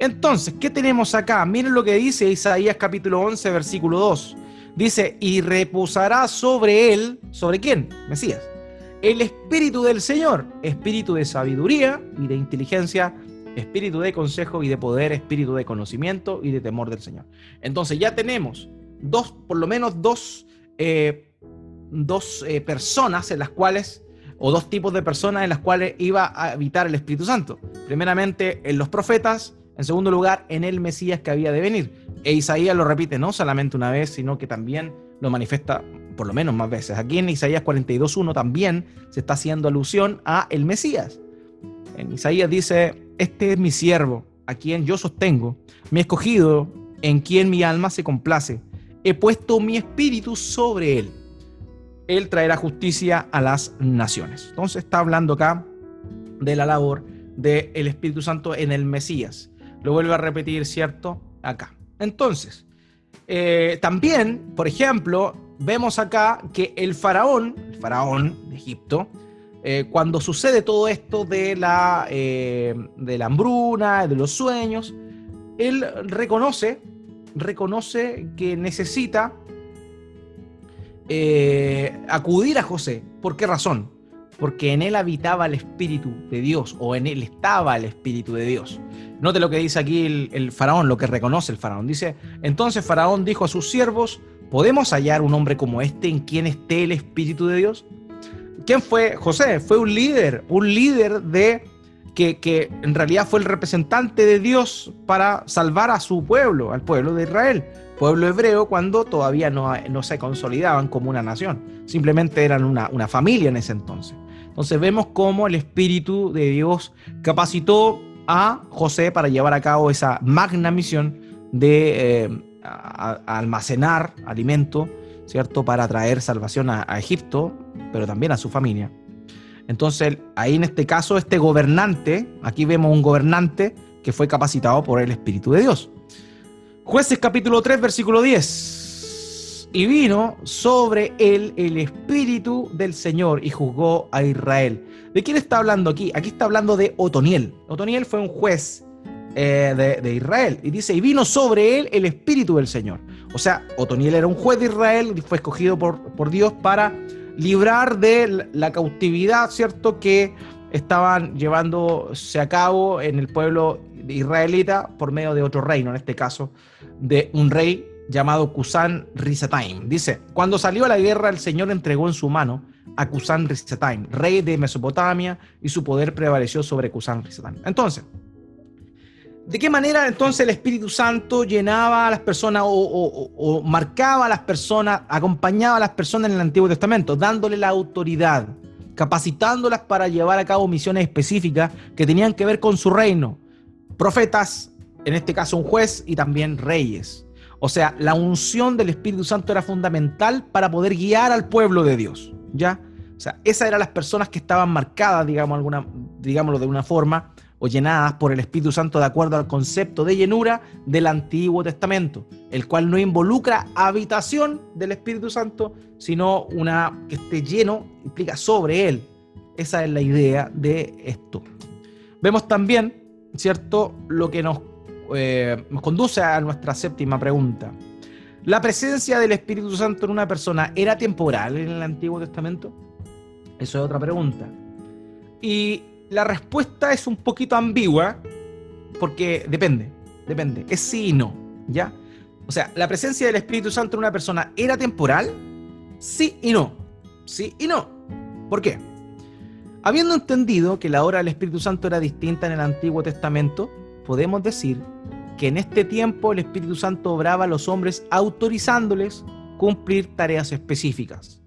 Entonces, ¿qué tenemos acá? Miren lo que dice Isaías capítulo 11, versículo 2. Dice, y reposará sobre él, ¿sobre quién? Mesías. El espíritu del Señor, espíritu de sabiduría y de inteligencia, espíritu de consejo y de poder, espíritu de conocimiento y de temor del Señor. Entonces ya tenemos dos, por lo menos dos, eh, dos eh, personas en las cuales, o dos tipos de personas en las cuales iba a habitar el Espíritu Santo. Primeramente en los profetas en segundo lugar, en el Mesías que había de venir. E Isaías lo repite no solamente una vez, sino que también lo manifiesta por lo menos más veces. Aquí en Isaías 42.1 también se está haciendo alusión a el Mesías. En Isaías dice, este es mi siervo, a quien yo sostengo, mi escogido, en quien mi alma se complace. He puesto mi espíritu sobre él. Él traerá justicia a las naciones. Entonces está hablando acá de la labor del Espíritu Santo en el Mesías. Lo vuelvo a repetir, ¿cierto? Acá. Entonces, eh, también, por ejemplo, vemos acá que el faraón, el faraón de Egipto, eh, cuando sucede todo esto de la, eh, de la hambruna, de los sueños, él reconoce, reconoce que necesita acudir a José. ¿Por qué razón? porque en él habitaba el Espíritu de Dios, o en él estaba el Espíritu de Dios. Note lo que dice aquí el, faraón, lo que reconoce el faraón. Dice, entonces faraón dijo a sus siervos, ¿podemos hallar un hombre como este en quien esté el Espíritu de Dios? ¿Quién fue José? Fue un líder, un líder de que, que, en realidad fue el representante de Dios para salvar a su pueblo, al pueblo de Israel, pueblo hebreo, cuando todavía no, se consolidaban como una nación, simplemente eran una, una familia en ese entonces. Entonces vemos cómo el Espíritu de Dios capacitó a José para llevar a cabo esa magna misión de eh, almacenar alimento, ¿cierto? Para traer salvación a, Egipto, pero también a su familia. Entonces, ahí en este caso, este gobernante, aquí vemos un gobernante que fue capacitado por el Espíritu de Dios. Jueces capítulo 3, versículo 10 y vino sobre él el Espíritu del Señor y juzgó a Israel. ¿De quién está hablando aquí? Aquí está hablando de Otoniel. Otoniel fue un juez eh, de, Israel y dice, y vino sobre él el Espíritu del Señor. O sea, Otoniel era un juez de Israel y fue escogido por, por Dios para librar de la cautividad, ¿cierto? Que estaban llevándose a cabo en el pueblo israelita por medio de otro reino, en este caso de un rey llamado Kusan Risataim. Dice, cuando salió a la guerra el Señor entregó en su mano a Kusan Risetaim, rey de Mesopotamia, y su poder prevaleció sobre Kusan Risetaim. Entonces, ¿de qué manera entonces el Espíritu Santo llenaba a las personas o, marcaba a las personas, acompañaba a las personas en el Antiguo Testamento, dándole la autoridad, capacitándolas para llevar a cabo misiones específicas que tenían que ver con su reino? Profetas, en este caso un juez y también reyes. O sea, la unción del Espíritu Santo era fundamental para poder guiar al pueblo de Dios, ¿ya? O sea, esas eran las personas que estaban marcadas, digamos, alguna, digámoslo de una forma, o llenadas por el Espíritu Santo de acuerdo al concepto de llenura del Antiguo Testamento, el cual no involucra habitación del Espíritu Santo, sino una que esté lleno, implica sobre él. Esa es la idea de esto. Vemos también, ¿cierto?, lo que nos eh, nos conduce a nuestra séptima pregunta. ¿La presencia del Espíritu Santo en una persona era temporal en el Antiguo Testamento? Eso es otra pregunta. Y la respuesta es un poquito ambigua porque depende, depende, es sí y no, ¿ya? O sea, la presencia del Espíritu Santo en una persona era temporal, sí y no, sí y no. ¿Por qué? Habiendo entendido que la hora del Espíritu Santo era distinta en el Antiguo Testamento, podemos decir que en este tiempo el Espíritu Santo obraba a los hombres autorizándoles cumplir tareas específicas.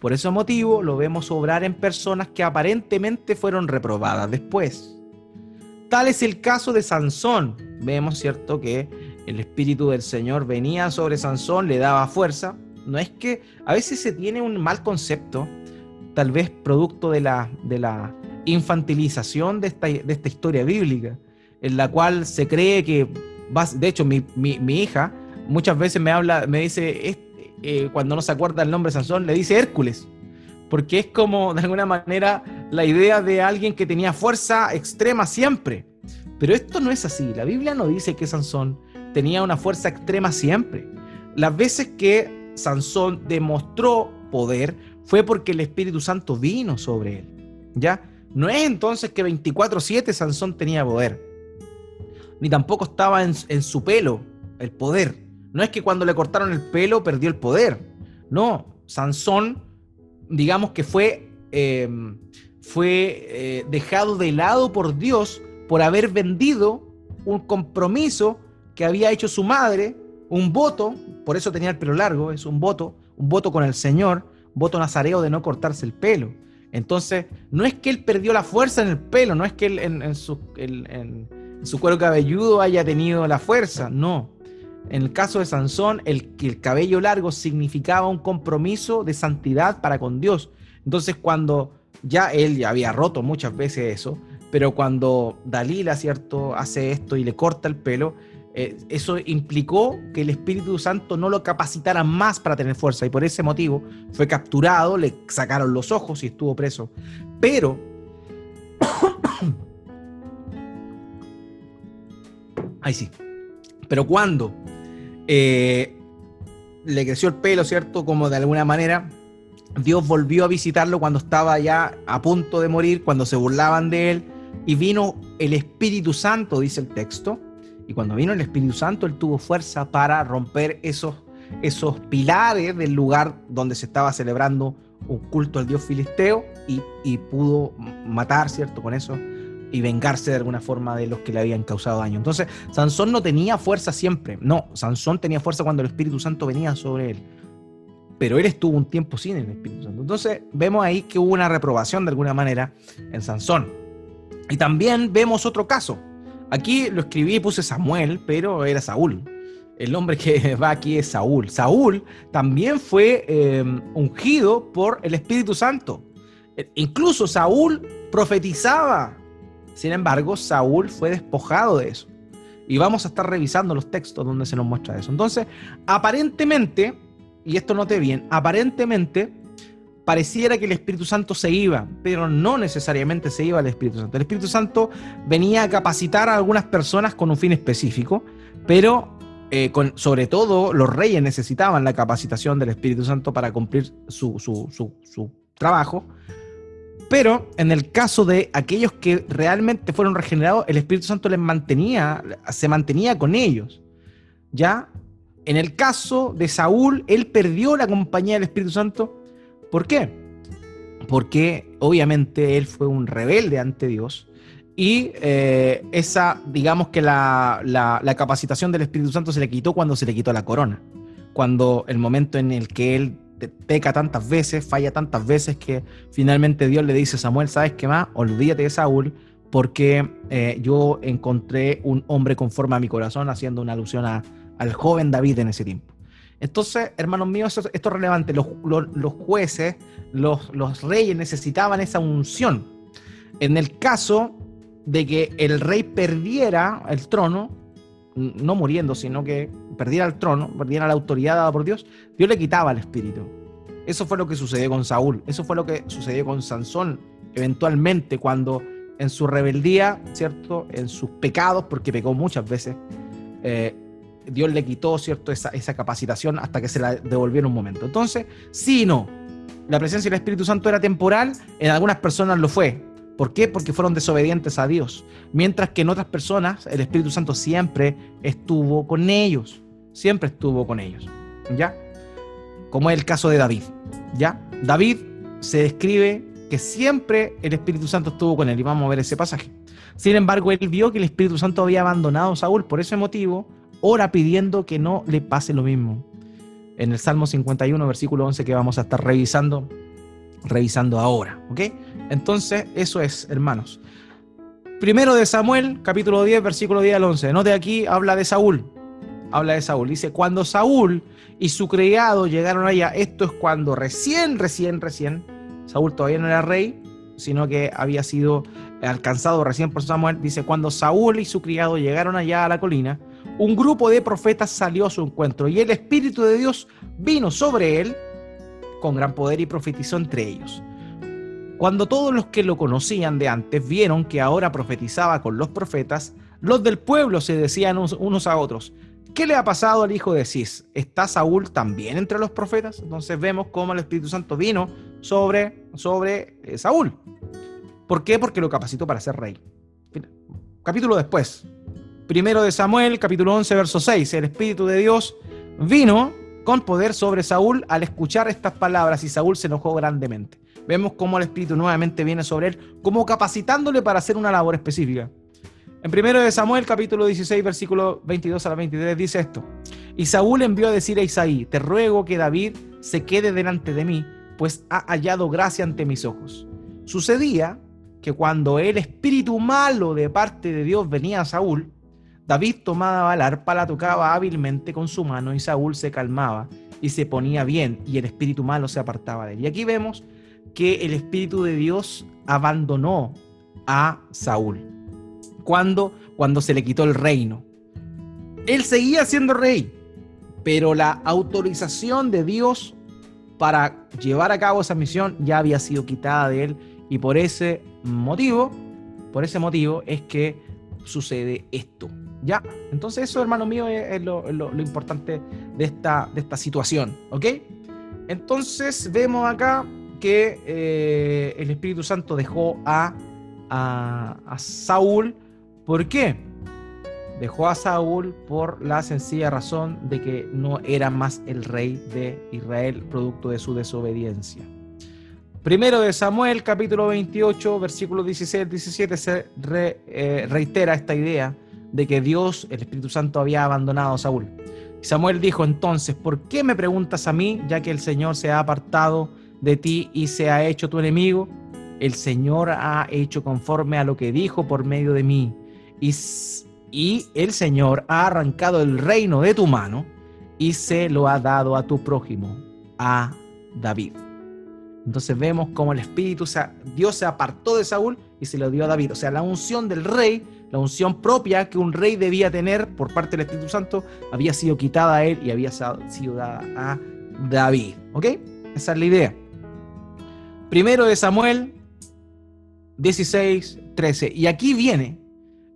Por ese motivo lo vemos obrar en personas que aparentemente fueron reprobadas después. Tal es el caso de Sansón. Vemos, ¿cierto?, que el Espíritu del Señor venía sobre Sansón, le daba fuerza. No es que a veces se tiene un mal concepto, tal vez producto de la, infantilización de esta, de esta historia bíblica en la cual se cree que, de hecho, mi, hija muchas veces me habla, me dice, eh, cuando no se acuerda el nombre de Sansón, le dice Hércules, porque es como, de alguna manera, la idea de alguien que tenía fuerza extrema siempre. Pero esto no es así, la Biblia no dice que Sansón tenía una fuerza extrema siempre. Las veces que Sansón demostró poder fue porque el Espíritu Santo vino sobre él. ¿Ya? No es entonces que 24/7 Sansón tenía poder ni tampoco estaba en, su pelo el poder. No es que cuando le cortaron el pelo perdió el poder. No, Sansón, digamos que fue, em, fue eh, dejado de lado por Dios por haber vendido un compromiso que había hecho su madre, un voto, por eso tenía el pelo largo, es un voto, un voto con el Señor, voto nazareo de no cortarse el pelo. Entonces, no es que él perdió la fuerza en el pelo, no es que él en, su, su cuero cabelludo haya tenido la fuerza, no. En el caso de Sansón, el, el cabello largo significaba un compromiso de santidad para con Dios. Entonces, cuando ya él ya había roto muchas veces eso, pero cuando Dalila, ¿cierto?, hace esto y le corta el pelo, eh, eso implicó que el Espíritu Santo no lo capacitara más para tener fuerza y por ese motivo fue capturado, le sacaron los ojos y estuvo preso. Pero [COUGHS] Ahí sí. Pero cuando eh, le creció el pelo, ¿cierto? Como de alguna manera, Dios volvió a visitarlo cuando estaba ya a punto de morir, cuando se burlaban de él, y vino el Espíritu Santo, dice el texto. Y cuando vino el Espíritu Santo, él tuvo fuerza para romper esos, esos pilares del lugar donde se estaba celebrando un culto al dios filisteo y, y pudo matar, ¿cierto? Con eso y vengarse de alguna forma de los que le habían causado daño. Entonces, Sansón no tenía fuerza siempre. No, Sansón tenía fuerza cuando el Espíritu Santo venía sobre él. Pero él estuvo un tiempo sin el Espíritu Santo. Entonces, vemos ahí que hubo una reprobación de alguna manera en Sansón. Y también vemos otro caso. Aquí lo escribí y puse Samuel, pero era Saúl. El nombre que [LAUGHS] va aquí es Saúl. Saúl también fue eh, ungido por el Espíritu Santo. Incluso Saúl profetizaba sin embargo, Saúl fue despojado de eso. Y vamos a estar revisando los textos donde se nos muestra eso. Entonces, aparentemente, y esto note bien, aparentemente pareciera que el Espíritu Santo se iba, pero no necesariamente se iba el Espíritu Santo. El Espíritu Santo venía a capacitar a algunas personas con un fin específico, pero eh, sobre todo los reyes necesitaban la capacitación del Espíritu Santo para cumplir su, su trabajo. Pero en el caso de aquellos que realmente fueron regenerados, el Espíritu Santo les mantenía, se mantenía con ellos. ¿Ya? En el caso de Saúl, él perdió la compañía del Espíritu Santo. ¿Por qué? porque obviamente él fue un rebelde ante Dios y eh, esa, digamos que la, la, capacitación del Espíritu Santo se le quitó cuando se le quitó la corona, cuando el momento en el que él peca tantas veces, falla tantas veces que finalmente Dios le dice a Samuel, ¿sabes qué más? Olvídate de Saúl porque eh, yo encontré un hombre conforme a mi corazón, haciendo una alusión al joven David en ese tiempo. Entonces, hermanos míos, esto, es relevante. Los, jueces, los, los reyes necesitaban esa unción. En el caso de que el rey perdiera el trono, no muriendo, sino que perdiera el trono, perdiera la autoridad dada por Dios, Dios le quitaba el espíritu. Eso fue lo que sucedió con Saúl, eso fue lo que sucedió con Sansón, eventualmente cuando en su rebeldía, ¿cierto? En sus pecados, porque pecó muchas veces, eh, Dios le quitó, ¿cierto? Esa, esa, capacitación hasta que se la devolvió en un momento. Entonces, si no, la presencia del Espíritu Santo era temporal, en algunas personas lo fue. ¿Por qué? Porque fueron desobedientes a Dios. Mientras que en otras personas el Espíritu Santo siempre estuvo con ellos. Siempre estuvo con ellos. ¿Ya? Como es el caso de David. ¿Ya? David se describe que siempre el Espíritu Santo estuvo con él y vamos a ver ese pasaje. Sin embargo, él vio que el Espíritu Santo había abandonado a Saúl, por ese motivo, ora pidiendo que no le pase lo mismo. En el Salmo 51, versículo 11, que vamos a estar revisando, revisando ahora, ¿ok? Entonces, eso es, hermanos. Primero de Samuel, capítulo 10, versículo 10 al 11. Note aquí, habla de Saúl. Habla de Saúl. Dice, cuando Saúl y su criado llegaron allá, esto es cuando recién, recién, recién, Saúl todavía no era rey, sino que había sido alcanzado recién por Samuel. Dice, cuando Saúl y su criado llegaron allá a la colina, un grupo de profetas salió a su encuentro y el Espíritu de Dios vino sobre él con gran poder y profetizó entre ellos. Cuando todos los que lo conocían de antes vieron que ahora profetizaba con los profetas, los del pueblo se decían unos a otros, ¿qué le ha pasado al hijo de Cis? ¿Está Saúl también entre los profetas? Entonces vemos cómo el Espíritu Santo vino sobre, sobre eh, Saúl. ¿Por qué? Porque lo capacitó para ser rey. Capítulo después, primero de Samuel, capítulo 11, verso 6, el Espíritu de Dios vino con poder sobre Saúl al escuchar estas palabras y Saúl se enojó grandemente. Vemos cómo el Espíritu nuevamente viene sobre él, como capacitándole para hacer una labor específica. En primero de Samuel, capítulo 16, versículo 22 a la 23, dice esto. Y Saúl envió a decir a Isaí, te ruego que David se quede delante de mí, pues ha hallado gracia ante mis ojos. Sucedía que cuando el espíritu malo de parte de Dios venía a Saúl, David tomaba la arpa, la tocaba hábilmente con su mano y Saúl se calmaba y se ponía bien y el espíritu malo se apartaba de él. Y aquí vemos que el espíritu de Dios abandonó a Saúl. cuando Cuando se le quitó el reino. Él seguía siendo rey, pero la autorización de Dios para llevar a cabo esa misión ya había sido quitada de él y por ese motivo, por ese motivo es que sucede esto. ¿Ya? Entonces eso, hermano mío, es, lo, importante de esta, de esta situación, ¿ok? Entonces vemos acá que eh, el Espíritu Santo dejó a, a, Saúl. ¿Por qué? Dejó a Saúl por la sencilla razón de que no era más el rey de Israel, producto de su desobediencia. Primero de Samuel, capítulo 28, versículos 16 17, se eh, reitera esta idea de que Dios, el Espíritu Santo, había abandonado a Saúl. Samuel dijo entonces, ¿por qué me preguntas a mí, ya que el Señor se ha apartado de ti y se ha hecho tu enemigo? El Señor ha hecho conforme a lo que dijo por medio de mí. Y, el Señor ha arrancado el reino de tu mano y se lo ha dado a tu prójimo, a David. Entonces vemos cómo el Espíritu, o sea, Dios se apartó de Saúl y se lo dio a David. O sea, la unción del rey, la unción propia que un rey debía tener por parte del Espíritu Santo, había sido quitada a él y había sido dada a David. ¿Ok? Esa es la idea. Primero de Samuel 16, 13. Y aquí viene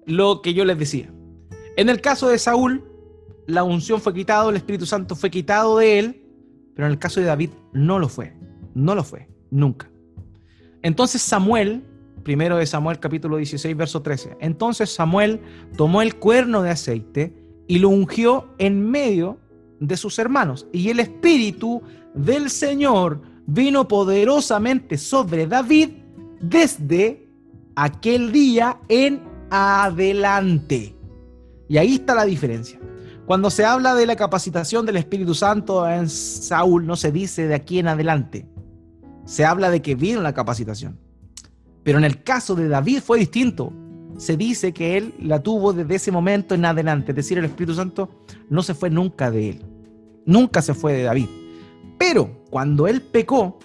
lo que yo les decía. En el caso de Saúl, la unción fue quitada, el Espíritu Santo fue quitado de él, pero en el caso de David no lo fue. No lo fue, nunca. Entonces Samuel, primero de Samuel capítulo 16, verso 13, entonces Samuel tomó el cuerno de aceite y lo ungió en medio de sus hermanos. Y el Espíritu del Señor vino poderosamente sobre David desde aquel día en adelante. Y ahí está la diferencia. Cuando se habla de la capacitación del Espíritu Santo en Saúl, no se dice de aquí en adelante. Se habla de que vino la capacitación. Pero en el caso de David fue distinto. Se dice que él la tuvo desde ese momento en adelante. Es decir, el Espíritu Santo no se fue nunca de él. Nunca se fue de David. Pero cuando él pecó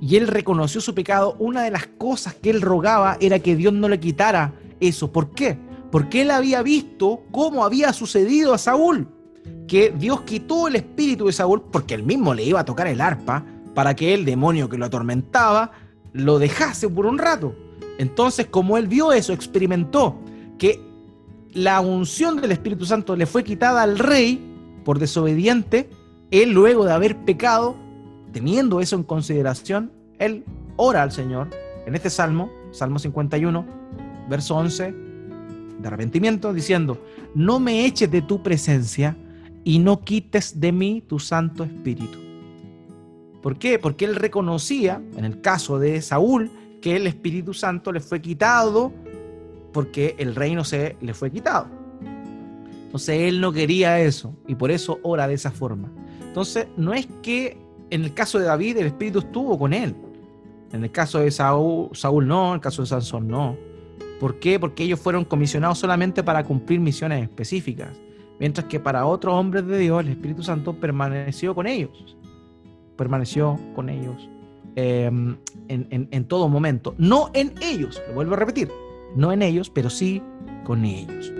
y él reconoció su pecado, una de las cosas que él rogaba era que Dios no le quitara eso. ¿Por qué? Porque él había visto cómo había sucedido a Saúl, que Dios quitó el espíritu de Saúl porque él mismo le iba a tocar el arpa para que el demonio que lo atormentaba lo dejase por un rato. Entonces, como él vio eso, experimentó que la unción del Espíritu Santo le fue quitada al rey por desobediente, él luego de haber pecado, teniendo eso en consideración, él ora al Señor en este salmo, Salmo 51, verso 11, de arrepentimiento, diciendo, no me eches de tu presencia y no quites de mí tu Santo Espíritu. ¿Por qué? Porque él reconocía, en el caso de Saúl, que el Espíritu Santo le fue quitado porque el reino se le fue quitado. Entonces él no quería eso y por eso ora de esa forma. Entonces no es que en el caso de David el Espíritu estuvo con él. En el caso de Saúl, Saúl no, en el caso de Sansón no. ¿Por qué? Porque ellos fueron comisionados solamente para cumplir misiones específicas. Mientras que para otros hombres de Dios el Espíritu Santo permaneció con ellos. Permaneció con ellos em, en, en todo momento. No en ellos, lo vuelvo a repetir. No en ellos, pero sí con ellos.